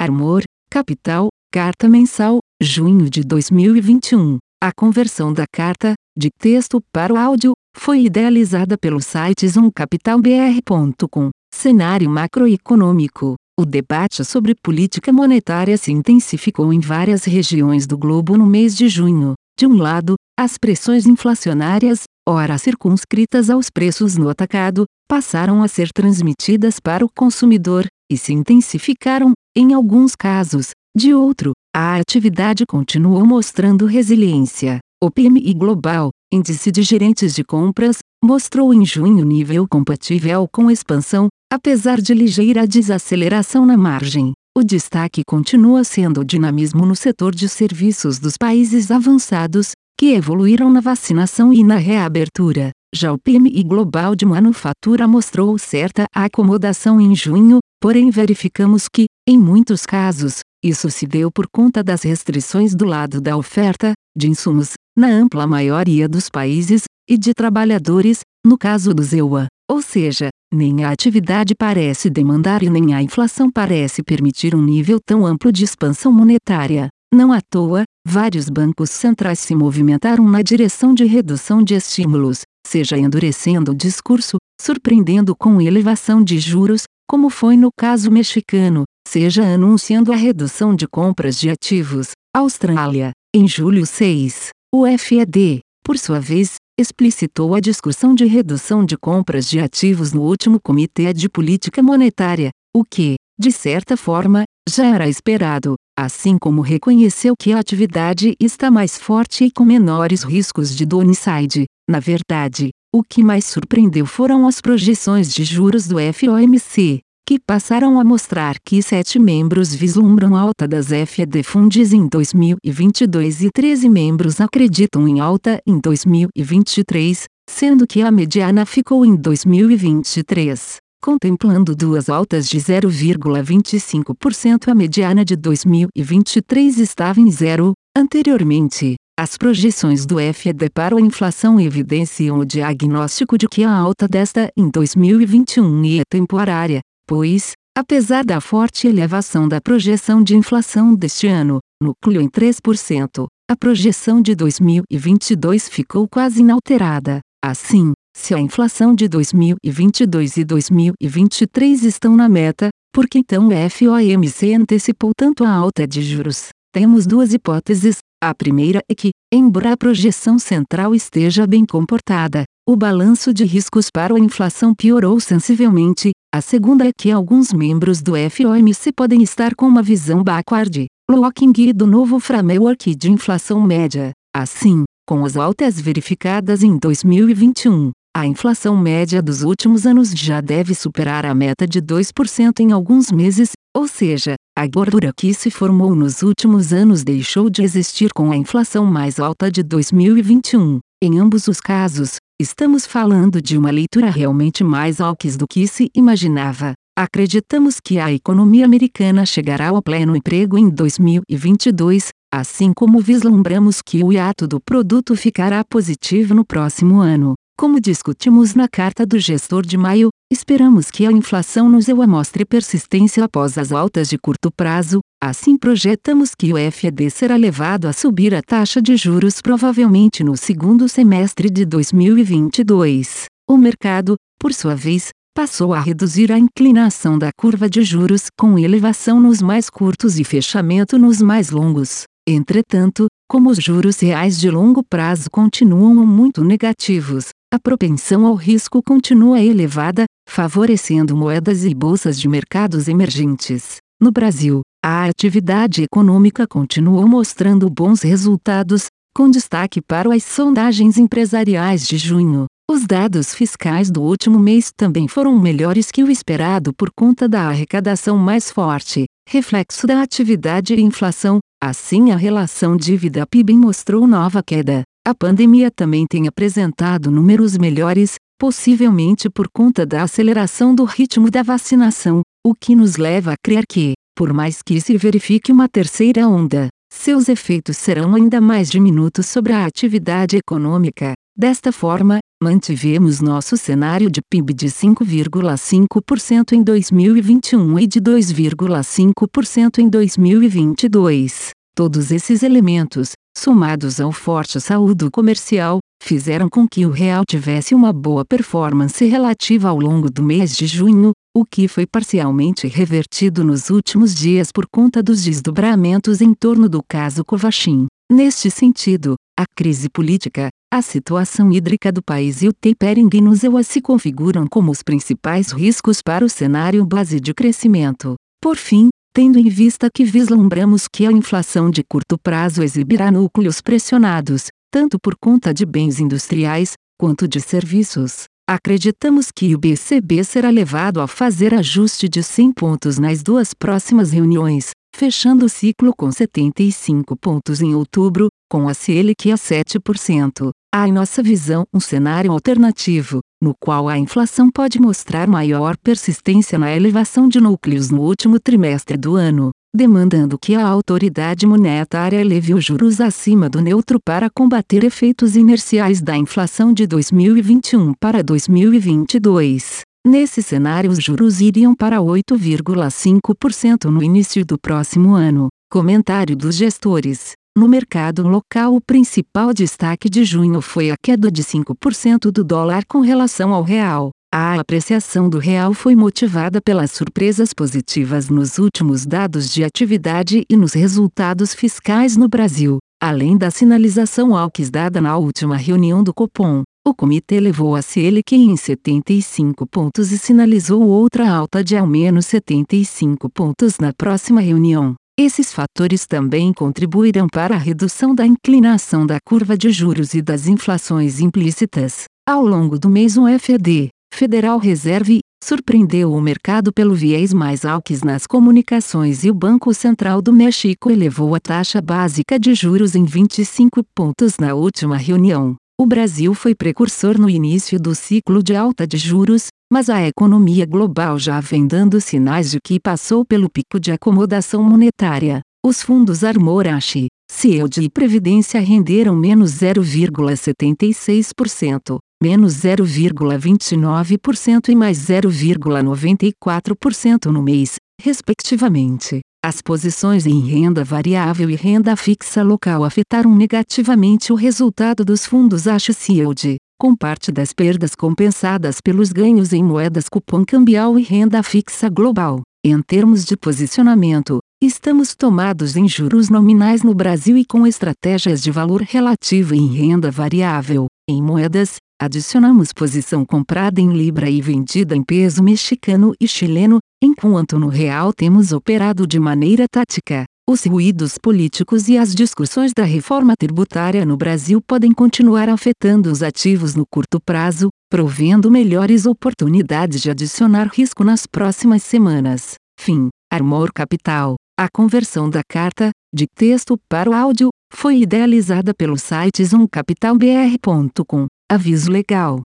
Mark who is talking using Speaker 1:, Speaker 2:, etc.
Speaker 1: Armor, Capital, Carta Mensal, junho de 2021. A conversão da carta, de texto para o áudio, foi idealizada pelo site zoomcapitalbr.com. Cenário macroeconômico. O debate sobre política monetária se intensificou em várias regiões do globo no mês de junho. De um lado, as pressões inflacionárias, ora circunscritas aos preços no atacado, passaram a ser transmitidas para o consumidor, e se intensificaram, em alguns casos. De outro, a atividade continuou mostrando resiliência. O PMI global, índice de gerentes de compras, mostrou em junho nível compatível com expansão, apesar de ligeira desaceleração na margem. O destaque continua sendo o dinamismo no setor de serviços dos países avançados, que evoluíram na vacinação e na reabertura. Já o PMI global de manufatura mostrou certa acomodação em junho, porém verificamos que, em muitos casos, isso se deu por conta das restrições do lado da oferta, de insumos, na ampla maioria dos países, e de trabalhadores, no caso do ZEUA. Ou seja, nem a atividade parece demandar e nem a inflação parece permitir um nível tão amplo de expansão monetária. Não à toa, vários bancos centrais se movimentaram na direção de redução de estímulos, seja endurecendo o discurso, surpreendendo com elevação de juros, como foi no caso mexicano, seja anunciando a redução de compras de ativos. Austrália, em julho 6, o FED, por sua vez, explicitou a discussão de redução de compras de ativos no último Comitê de Política Monetária, o que, de certa forma, já era esperado, assim como reconheceu que a atividade está mais forte e com menores riscos de downside. Na verdade, o que mais surpreendeu foram as projeções de juros do FOMC, que passaram a mostrar que sete membros vislumbram alta das FED Funds em 2022 e 13 membros acreditam em alta em 2023, sendo que a mediana ficou em 2023, contemplando duas altas de 0,25%. A mediana de 2023 estava em zero, anteriormente. As projeções do FED para a inflação evidenciam o diagnóstico de que a alta desta em 2021 é temporária, pois, apesar da forte elevação da projeção de inflação deste ano, núcleo em 3%, a projeção de 2022 ficou quase inalterada. Assim, se a inflação de 2022 e 2023 estão na meta, por que então o FOMC antecipou tanto a alta de juros? Temos duas hipóteses. A primeira é que, embora a projeção central esteja bem comportada, o balanço de riscos para a inflação piorou sensivelmente. A segunda é que alguns membros do FOMC podem estar com uma visão backward, looking do novo framework de inflação média. Assim, com as altas verificadas em 2021, a inflação média dos últimos anos já deve superar a meta de 2% em alguns meses, ou seja, a gordura que se formou nos últimos anos deixou de existir com a inflação mais alta de 2021. Em ambos os casos, Estamos falando de uma leitura realmente mais alques do que se imaginava. Acreditamos que a economia americana chegará ao pleno emprego em 2022, assim como vislumbramos que o hiato do produto ficará positivo no próximo ano. Como discutimos na carta do gestor de maio, esperamos que a inflação nos EUA mostre persistência após as altas de curto prazo, assim projetamos que o FED será levado a subir a taxa de juros provavelmente no segundo semestre de 2022. O mercado, por sua vez, passou a reduzir a inclinação da curva de juros com elevação nos mais curtos e fechamento nos mais longos. Entretanto, como os juros reais de longo prazo continuam muito negativos, a propensão ao risco continua elevada, favorecendo moedas e bolsas de mercados emergentes. No Brasil, a atividade econômica continuou mostrando bons resultados, com destaque para as sondagens empresariais de junho. Os dados fiscais do último mês também foram melhores que o esperado por conta da arrecadação mais forte, reflexo da atividade e inflação. Assim, a relação dívida-PIB mostrou nova queda. A pandemia também tem apresentado números melhores, possivelmente por conta da aceleração do ritmo da vacinação, o que nos leva a crer que, por mais que se verifique uma terceira onda, seus efeitos serão ainda mais diminutos sobre a atividade econômica. Desta forma, mantivemos nosso cenário de PIB de 5,5% em 2021 e de 2,5% em 2022. Todos esses elementos, somados ao forte saúdo comercial, fizeram com que o real tivesse uma boa performance relativa ao longo do mês de junho, o que foi parcialmente revertido nos últimos dias por conta dos desdobramentos em torno do caso Covaxin. Neste sentido, a crise política, a situação hídrica do país e o tapering EUA se configuram como os principais riscos para o cenário base de crescimento. Por fim, tendo em vista que vislumbramos que a inflação de curto prazo exibirá núcleos pressionados, tanto por conta de bens industriais, quanto de serviços, acreditamos que o BCB será levado a fazer ajuste de 100 pontos nas duas próximas reuniões, fechando o ciclo com 75 pontos em outubro, com a Selic a 7%. Há em nossa visão um cenário alternativo, no qual a inflação pode mostrar maior persistência na elevação de núcleos no último trimestre do ano, demandando que a autoridade monetária eleve os juros acima do neutro para combater efeitos inerciais da inflação de 2021 para 2022. Nesse cenário, os juros iriam para 8,5% no início do próximo ano. Comentário dos gestores. No mercado local, o principal destaque de junho foi a queda de 5% do dólar com relação ao real. A apreciação do real foi motivada pelas surpresas positivas nos últimos dados de atividade e nos resultados fiscais no Brasil, além da sinalização AUKES dada na última reunião do Copom. O comitê levou a Selic em 75 pontos e sinalizou outra alta de ao menos 75 pontos na próxima reunião. Esses fatores também contribuirão para a redução da inclinação da curva de juros e das inflações implícitas. Ao longo do mês, o FED, Federal Reserve, surpreendeu o mercado pelo viés mais alques nas comunicações e o Banco Central do México elevou a taxa básica de juros em 25 pontos na última reunião. O Brasil foi precursor no início do ciclo de alta de juros, mas a economia global já vem dando sinais de que passou pelo pico de acomodação monetária. Os fundos Armorache, Cield e Previdência renderam menos 0,76%, menos 0,29% e mais 0,94% no mês, respectivamente. As posições em renda variável e renda fixa local afetaram negativamente o resultado dos fundos Ash Shield, com parte das perdas compensadas pelos ganhos em moedas cupom cambial e renda fixa global. Em termos de posicionamento, estamos tomados em juros nominais no Brasil e com estratégias de valor relativo em renda variável. Em moedas, adicionamos posição comprada em libra e vendida em peso mexicano e chileno, Enquanto no real temos operado de maneira tática, os ruídos políticos e as discussões da reforma tributária no Brasil podem continuar afetando os ativos no curto prazo, provendo melhores oportunidades de adicionar risco nas próximas semanas. Fim. Armor Capital. A conversão da carta, de texto para o áudio, foi idealizada pelo site zoomcapitalbr.com. Aviso legal.